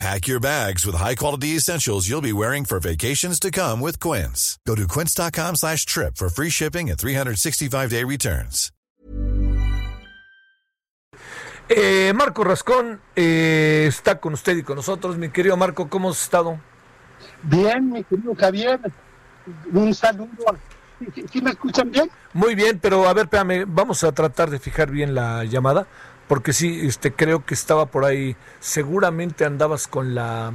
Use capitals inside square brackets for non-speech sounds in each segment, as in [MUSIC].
Pack your bags with high-quality essentials you'll be wearing for vacations to come with Quince. Go to quince.com slash trip for free shipping and 365-day returns. Eh, Marco Rascón eh, está con usted y con nosotros. Mi querido Marco, ¿cómo has estado? Bien, mi querido Javier. Un saludo. ¿Sí, sí me escuchan bien? Muy bien, pero a ver, espérame, vamos a tratar de fijar bien la llamada, porque sí, este, creo que estaba por ahí. Seguramente andabas con la,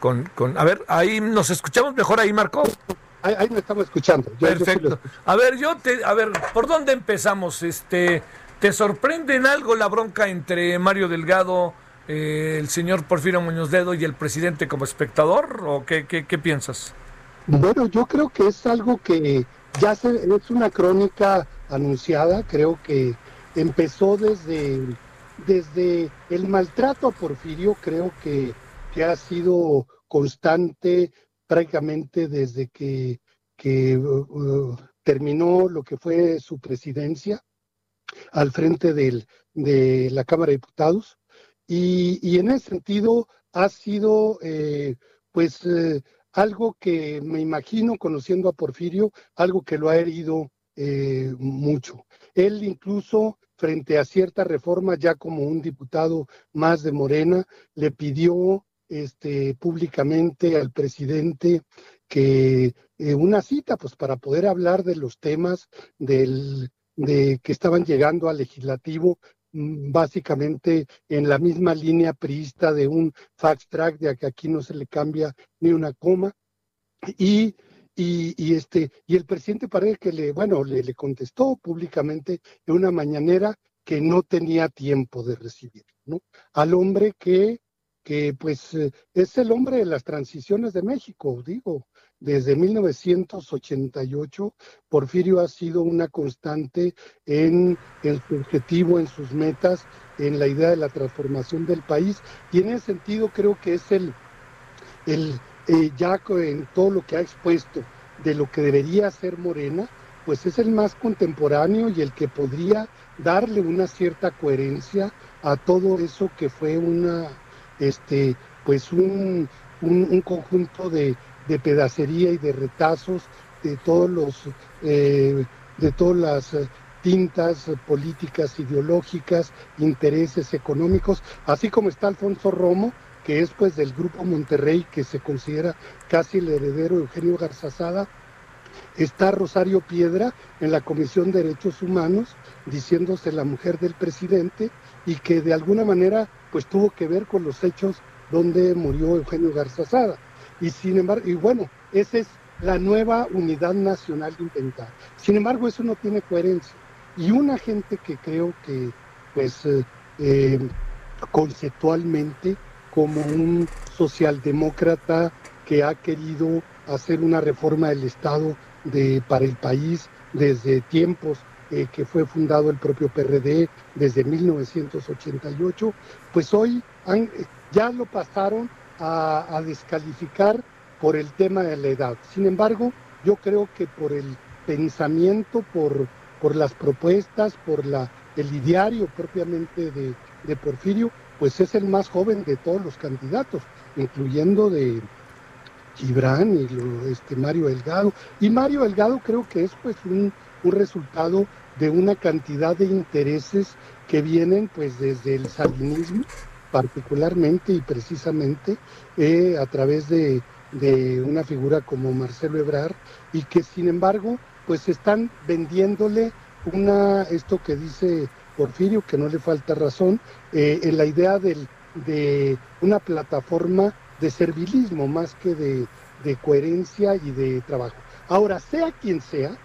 con, con, a ver, ahí nos escuchamos mejor ahí, Marco. Ahí, ahí me estamos escuchando. Yo- Perfecto. escucho. A ver, yo te, a ver, ¿por dónde empezamos? Este, ¿te sorprende en algo la bronca entre Mario Delgado, eh, el señor Porfirio Muñoz Ledo y el presidente como espectador? ¿O qué, qué, qué piensas? Bueno, yo creo que es algo que ya se, es una crónica anunciada, creo que empezó desde, desde el maltrato a Porfirio, creo que, que ha sido constante prácticamente desde que, que uh, uh, terminó lo que fue su presidencia al frente del, de la Cámara de Diputados. Y, y en ese sentido ha sido, eh, pues, eh, algo que me imagino, conociendo a Porfirio, algo que lo ha herido eh, mucho. Él incluso, frente a cierta reforma, ya como un diputado más de Morena, le pidió este, públicamente al presidente que eh, una cita, pues para poder hablar de los temas del, de que estaban llegando al legislativo mm, básicamente en la misma línea priista de un fact track de que aquí no se le cambia ni una coma y y, y este y el presidente parece que le bueno le, le contestó públicamente en una mañanera que no tenía tiempo de recibir no al hombre que que pues eh, es el hombre de las transiciones de México digo desde 1988 Porfirio ha sido una constante en, en su objetivo, en sus metas, en la idea de la transformación del país y en ese sentido creo que es el, el eh, ya en todo lo que ha expuesto de lo que debería ser Morena, pues es el más contemporáneo y el que podría darle una cierta coherencia a todo eso que fue una, este, pues un, un, un conjunto de, de pedacería y de retazos de todos los, eh, de todas las eh, tintas políticas, ideológicas, intereses económicos, así como está Alfonso Romo, que es pues del grupo Monterrey, que se considera casi el heredero de Eugenio Garzazada, está Rosario Piedra en la Comisión de Derechos Humanos, diciéndose la mujer del presidente, y que de alguna manera pues tuvo que ver con los hechos donde murió Eugenio Garzazada. Y sin embargo, y bueno, esa es la nueva unidad nacional inventada. Sin embargo, eso no tiene coherencia. Y una gente que creo que, pues, eh, eh, conceptualmente, como un socialdemócrata que ha querido hacer una reforma del Estado de, para el país desde tiempos eh, que fue fundado el propio PRD desde 1988, pues hoy han- ya lo pasaron a, descalificar por el tema de la edad. Sin embargo, yo creo que por el pensamiento, por, por las propuestas, por la, el ideario propiamente de, de Porfirio, pues es el más joven de todos los candidatos, incluyendo de Gibran y lo- este Mario Delgado. Y Mario Delgado creo que es pues un, un resultado de una cantidad de intereses que vienen pues desde el salinismo particularmente y precisamente eh, a través de, de una figura como Marcelo Ebrard y que sin embargo pues están vendiéndole una esto que dice Porfirio que no le falta razón eh, en la idea del, de una plataforma de servilismo más que de, coherencia y de trabajo. Ahora, sea quien sea,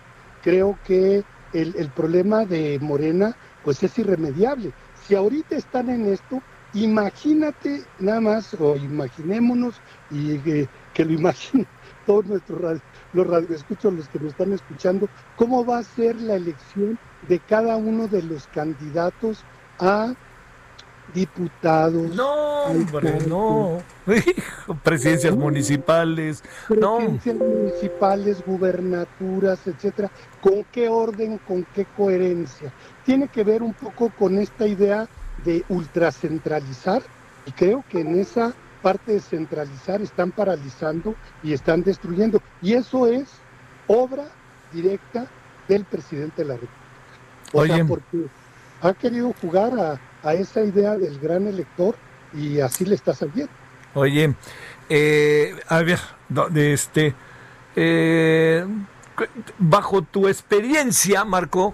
creo que el, el problema de Morena pues es irremediable. Si ahorita están en esto, imagínate nada más, o imaginémonos, y eh, que lo imaginen, todos nuestros radio, los radioescuchos, los que nos están escuchando, cómo va a ser la elección de cada uno de los candidatos a diputados. No, hombre, no. [LAUGHS] Presidencias municipales. Presidencias municipales, gubernaturas, etcétera. ¿Con qué orden, con qué coherencia? Tiene que ver un poco con esta idea de ultracentralizar y creo que en esa parte de centralizar están paralizando y están destruyendo. Y eso es obra directa del presidente de la República. O sea, porque ha querido jugar a, a esa idea del gran elector y así le está saliendo. Oye, eh, a ver, este, eh, bajo tu experiencia, Marco,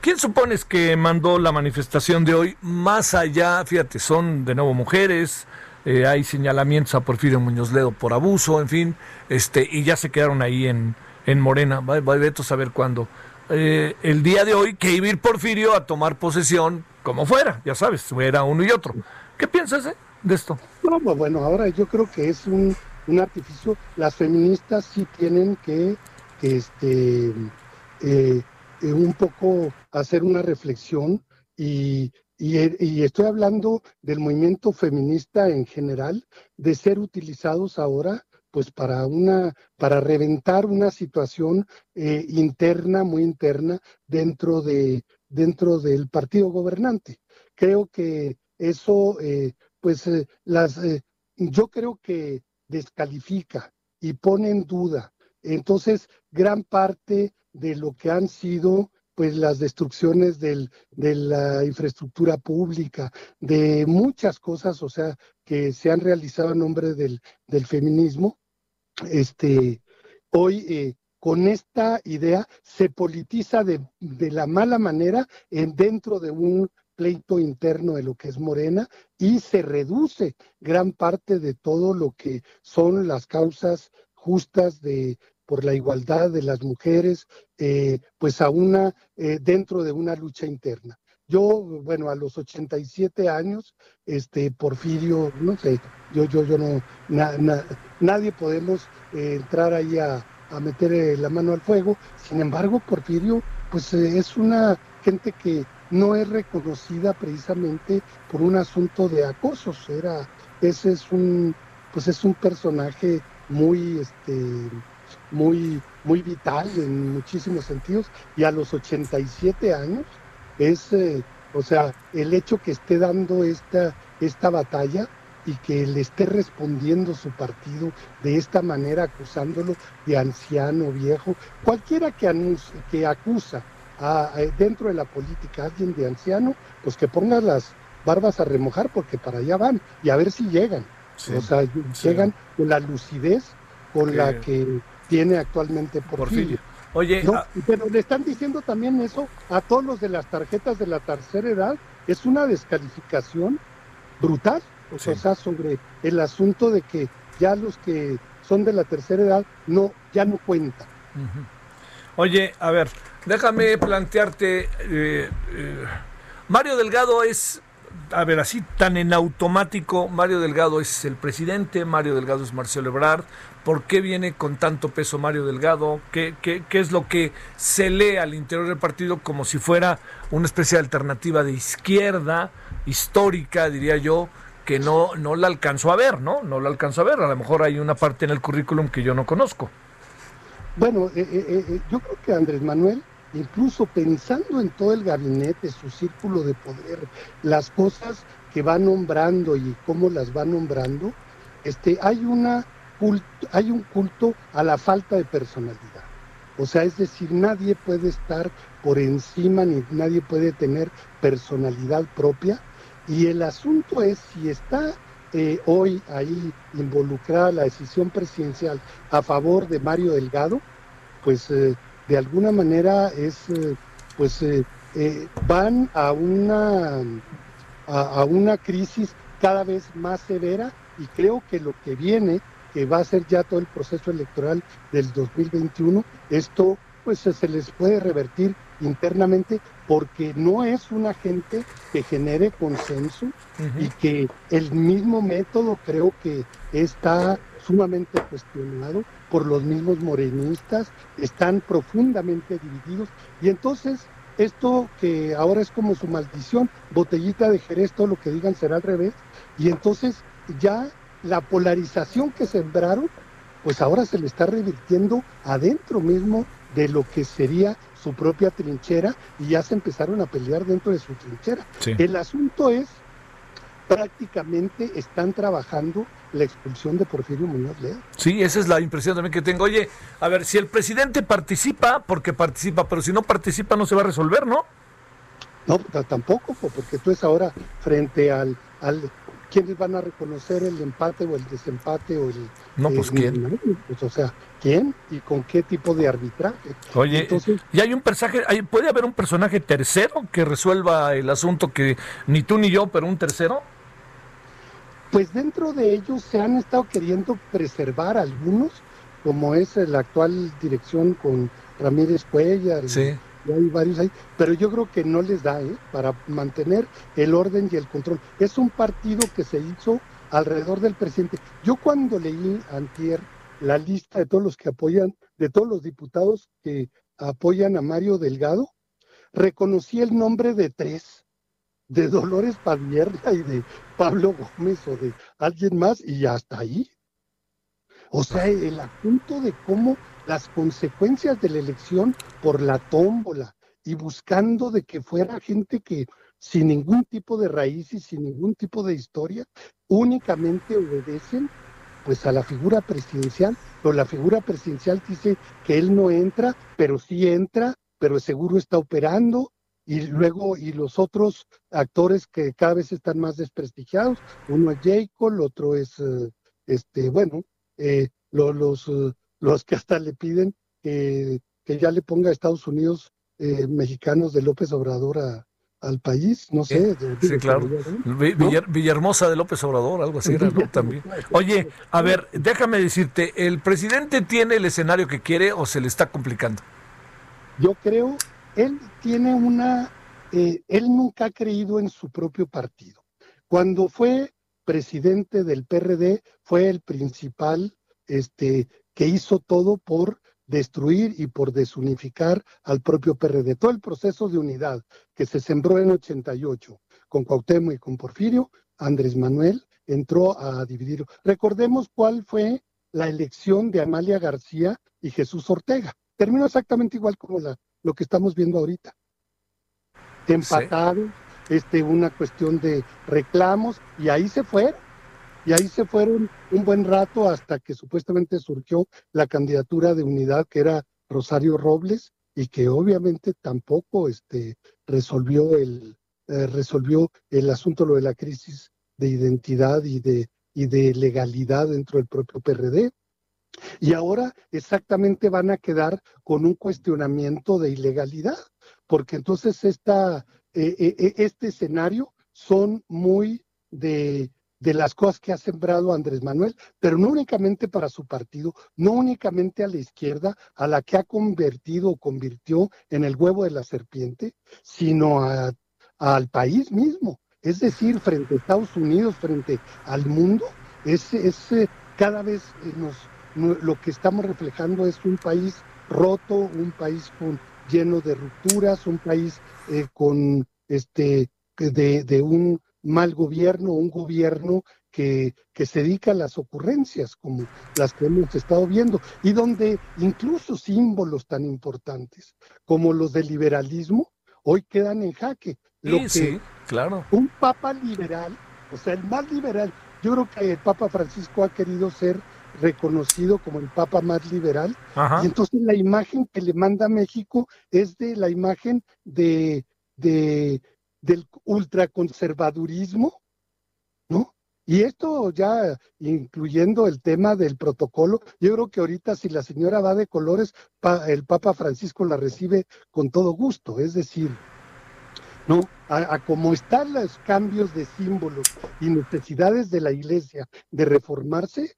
¿quién supones que mandó la manifestación de hoy más allá? Fíjate, son de nuevo mujeres, eh, hay señalamientos a Porfirio Muñoz Ledo por abuso, en fin, este, y ya se quedaron ahí en, en Morena. Va, va a saber cuándo. el día de hoy que iba a ir Porfirio a tomar posesión como fuera, ya sabes, era uno y otro. ¿Qué piensas eh, de esto? No, pues bueno, ahora yo creo que es un, artificio. Las feministas sí tienen que, este, eh, eh, un poco hacer una reflexión y, y, estoy hablando del movimiento feminista en general, de ser utilizados ahora pues para una para reventar una situación interna muy interna dentro de dentro del partido gobernante. Creo que eso, eh, pues, eh, las, eh, yo creo que descalifica y pone en duda. Entonces, gran parte de lo que han sido pues las destrucciones de la infraestructura pública, de muchas cosas, o sea, que se han realizado en nombre del, feminismo, este, hoy con esta idea se politiza de, la mala manera en, dentro de un pleito interno de lo que es Morena y se reduce gran parte de todo lo que son las causas justas de por la igualdad de las mujeres, eh, pues a una eh, dentro de una lucha interna. Yo, bueno, a los 87 años, este Porfirio, no sé, yo, yo, yo no, nadie podemos eh, entrar ahí a, a meter la mano al fuego. Sin embargo, Porfirio, pues es una gente que no es reconocida precisamente por un asunto de acosos. Era, ese es un, pues es un personaje muy, este, muy, muy vital en muchísimos sentidos. Y a los 87 años es, eh, o sea, el hecho que esté dando esta, esta batalla y que le esté respondiendo su partido de esta manera, acusándolo de anciano, viejo, cualquiera que, que acusa a, dentro de la política a alguien de anciano, pues que ponga las barbas a remojar porque para allá van y a ver si llegan. o sea, llegan con la lucidez con la que tiene actualmente Porfirio. Oye, ah, pero le están diciendo también eso a todos los de las tarjetas de la tercera edad, es una descalificación brutal. O sea, sobre el asunto de que ya los que son de la tercera edad no ya no cuentan. Oye, a ver, déjame plantearte, eh, eh, Mario Delgado es, a ver, así tan en automático, Mario Delgado es el presidente, Mario Delgado es Marcelo Ebrard, ¿por qué viene con tanto peso Mario Delgado? ¿Qué, qué, qué es lo que se lee al interior del partido como si fuera una especie de alternativa de izquierda, histórica, diría yo? que no, no la alcanzo a ver, ¿no? No la alcanzo a ver. A lo mejor hay una parte en el currículum que yo no conozco. Bueno, eh, eh, eh, yo creo que Andrés Manuel, incluso pensando en todo el gabinete, su círculo de poder, las cosas que va nombrando y cómo las va nombrando, este, hay, una hay un culto a la falta de personalidad. O sea, es decir, nadie puede estar por encima ni nadie puede tener personalidad propia y el asunto es si está eh, hoy ahí involucrada la decisión presidencial a favor de Mario Delgado, pues eh, de alguna manera es, eh, pues van a una, a, una crisis cada vez más severa y creo que lo que viene, que va a ser ya todo el proceso electoral del 2021, esto pues se les puede revertir internamente porque no es una gente que genere consenso y que el mismo método creo que está sumamente cuestionado por los mismos morenistas, están profundamente divididos. Y entonces esto que ahora es como su maldición, botellita de Jerez, todo lo que digan será al revés, y entonces ya la polarización que sembraron, pues ahora se le está revirtiendo adentro mismo de lo que sería su propia trinchera y ya se empezaron a pelear dentro de su trinchera. El asunto es, prácticamente están trabajando la expulsión de Porfirio Muñoz Ledo. Sí, esa es la impresión también que tengo. Oye, a ver, si el presidente participa, porque participa, pero si no participa no se va a resolver, ¿no? No, tampoco, porque tú es ahora frente al, al quiénes van a reconocer el empate o el desempate o el no pues quién pues, o sea quién y con qué tipo de arbitraje oye Entonces, y hay un personaje puede haber un personaje tercero que resuelva el asunto que ni tú ni yo pero un tercero pues dentro de ellos se han estado queriendo preservar algunos, como es la actual dirección con Ramírez Cuellar. Y hay varios ahí, pero yo creo que no les da ¿eh? para mantener el orden y el control. Es un partido que se hizo alrededor del presidente. Yo cuando leí antier la lista de todos los que apoyan, de todos los diputados que apoyan a Mario Delgado, reconocí el nombre de tres de Dolores Padierna y de Pablo Gómez o de alguien más y hasta ahí. O sea, el asunto de cómo las consecuencias de la elección por la tómbola y buscando de que fuera gente que sin ningún tipo de raíz y sin ningún tipo de historia, únicamente obedecen pues a la figura presidencial, pero la figura presidencial dice que él no entra, pero sí entra, pero seguro está operando, y luego y los otros actores que cada vez están más desprestigiados uno es Jacob el otro es eh, este bueno eh, los eh, los que hasta le piden que, que ya le ponga a Estados Unidos mexicanos de López Obrador al país, no sé. sí, claro. Villahermosa de López Obrador, algo así era, También. Oye, a ver, déjame decirte, ¿el presidente tiene el escenario que quiere o se le está complicando? Yo creo él tiene una, eh, él nunca ha creído en su propio partido. Cuando fue presidente del PRD, fue el principal este, que hizo todo por destruir y por desunificar al propio PRD. Todo el proceso de unidad que se sembró en 88 con Cuauhtémoc y con Porfirio, Andrés Manuel entró a dividir. Recordemos cuál fue la elección de Amalia García y Jesús Ortega. Terminó exactamente igual como la, lo que estamos viendo ahorita. Empatado, este, una cuestión de reclamos, y ahí se fueron. Y ahí se fueron un buen rato hasta que supuestamente surgió la candidatura de unidad que era Rosario Robles y que obviamente tampoco este, resolvió el eh, resolvió el asunto lo de la crisis de identidad y de y de legalidad dentro del propio PRD. Y ahora exactamente van a quedar con un cuestionamiento de ilegalidad, porque entonces esta, eh, eh, este escenario son muy de, de las cosas que ha sembrado Andrés Manuel, pero no únicamente para su partido, no únicamente a la izquierda, a la que ha convertido o convirtió en el huevo de la serpiente, sino al país mismo. Es decir, frente a Estados Unidos, frente al mundo, es, es cada vez nos, lo que estamos reflejando es un país roto, un país con, lleno de rupturas, un país eh, con este de, de, un mal gobierno, un gobierno que, que, se dedica a las ocurrencias como las que hemos estado viendo, y donde incluso símbolos tan importantes como los del liberalismo hoy quedan en jaque. Lo que sí, claro. Un papa liberal, o sea, el más liberal, yo creo que el Papa Francisco ha querido ser reconocido como el Papa más liberal. Y entonces la imagen que le manda a México es de la imagen de, de del ultraconservadurismo, ¿no? Y esto ya incluyendo el tema del protocolo, yo creo que ahorita si la señora va de colores, el Papa Francisco la recibe con todo gusto, es decir, ¿no? A, a, como están los cambios de símbolos y necesidades de la iglesia de reformarse,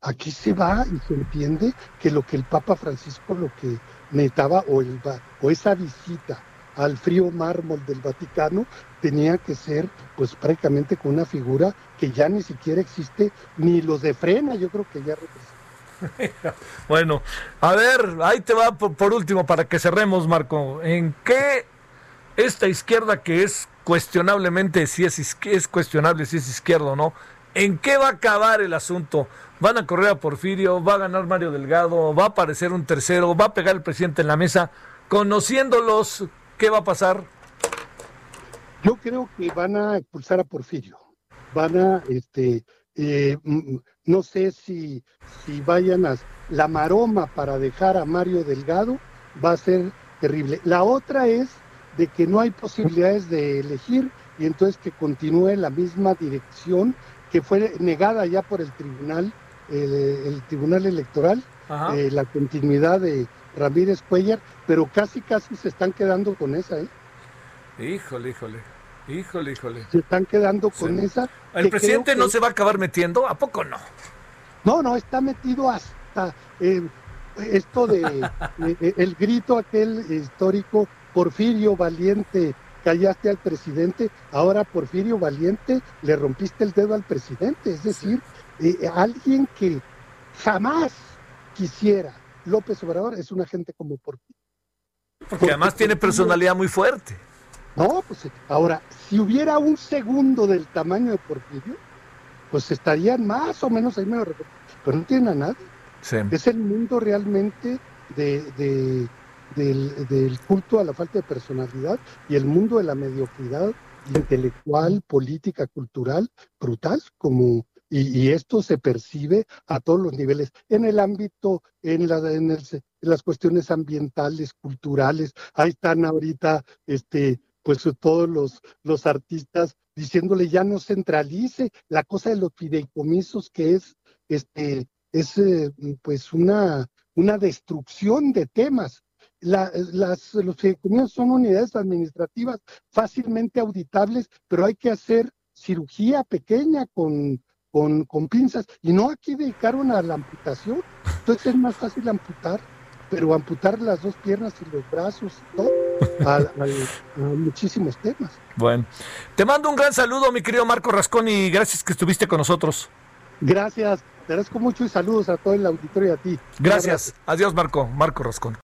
aquí se va y se entiende que lo que el Papa Francisco lo que, necesitaba o, el, o esa visita al frío mármol del Vaticano tenía que ser pues prácticamente con una figura que ya ni siquiera existe, ni los de frena, yo creo que ya representa. [LAUGHS] bueno, a ver, ahí te va por, último para que cerremos, Marco. ¿En qué esta izquierda que es cuestionablemente si es, es cuestionable si es izquierda o no, ¿en qué va a acabar el asunto? ¿Van a correr a Porfirio? ¿Va a ganar Mario Delgado? ¿Va a aparecer un tercero? ¿Va a pegar el presidente en la mesa? Conociéndolos, ¿qué va a pasar? Yo creo que van a expulsar a Porfirio. Van a, este, eh, no sé si, si vayan a... La maroma para dejar a Mario Delgado va a ser terrible. La otra es de que no hay posibilidades de elegir y entonces que continúe la misma dirección que fue negada ya por el tribunal, el, tribunal electoral, eh, la continuidad de Ramírez Cuellar, pero casi casi se están quedando con esa, ¿eh? Híjole, híjole. Híjole, híjole. Se están quedando con esa. ¿El presidente no se va a acabar metiendo? ¿A poco no? No, no, está metido hasta eh, esto de [LAUGHS] el grito aquel histórico, Porfirio Valiente, callaste al presidente, ahora Porfirio Valiente le rompiste el dedo al presidente. Es decir, eh, alguien que jamás quisiera López Obrador es una gente como Porfirio. Porque además tiene personalidad muy fuerte. No, pues ahora, si hubiera un segundo del tamaño de Porfirio, pues estarían más o menos ahí medio pero no tienen a nadie. Es el mundo realmente de, del, culto a la falta de personalidad y el mundo de la mediocridad intelectual, política, cultural, brutal, como y, esto se percibe a todos los niveles, en el ámbito, en, la, en, en las cuestiones ambientales, culturales. Ahí están ahorita este, pues todos los, los artistas diciéndole ya no centralice la cosa de los fideicomisos que es este es eh, pues una una destrucción de temas las, los fideicomisos son unidades administrativas fácilmente auditables pero hay que hacer cirugía pequeña con, con, con pinzas y no aquí dedicaron a la amputación entonces es más fácil amputar pero amputar las dos piernas y los brazos todo [LAUGHS] a, muchísimos temas. Bueno, te mando un gran saludo, mi querido Marco Rascón, y gracias que estuviste con nosotros. Gracias, te agradezco mucho y saludos a todo el auditorio y a ti. Gracias. Adiós, Marco. Marco Rascón.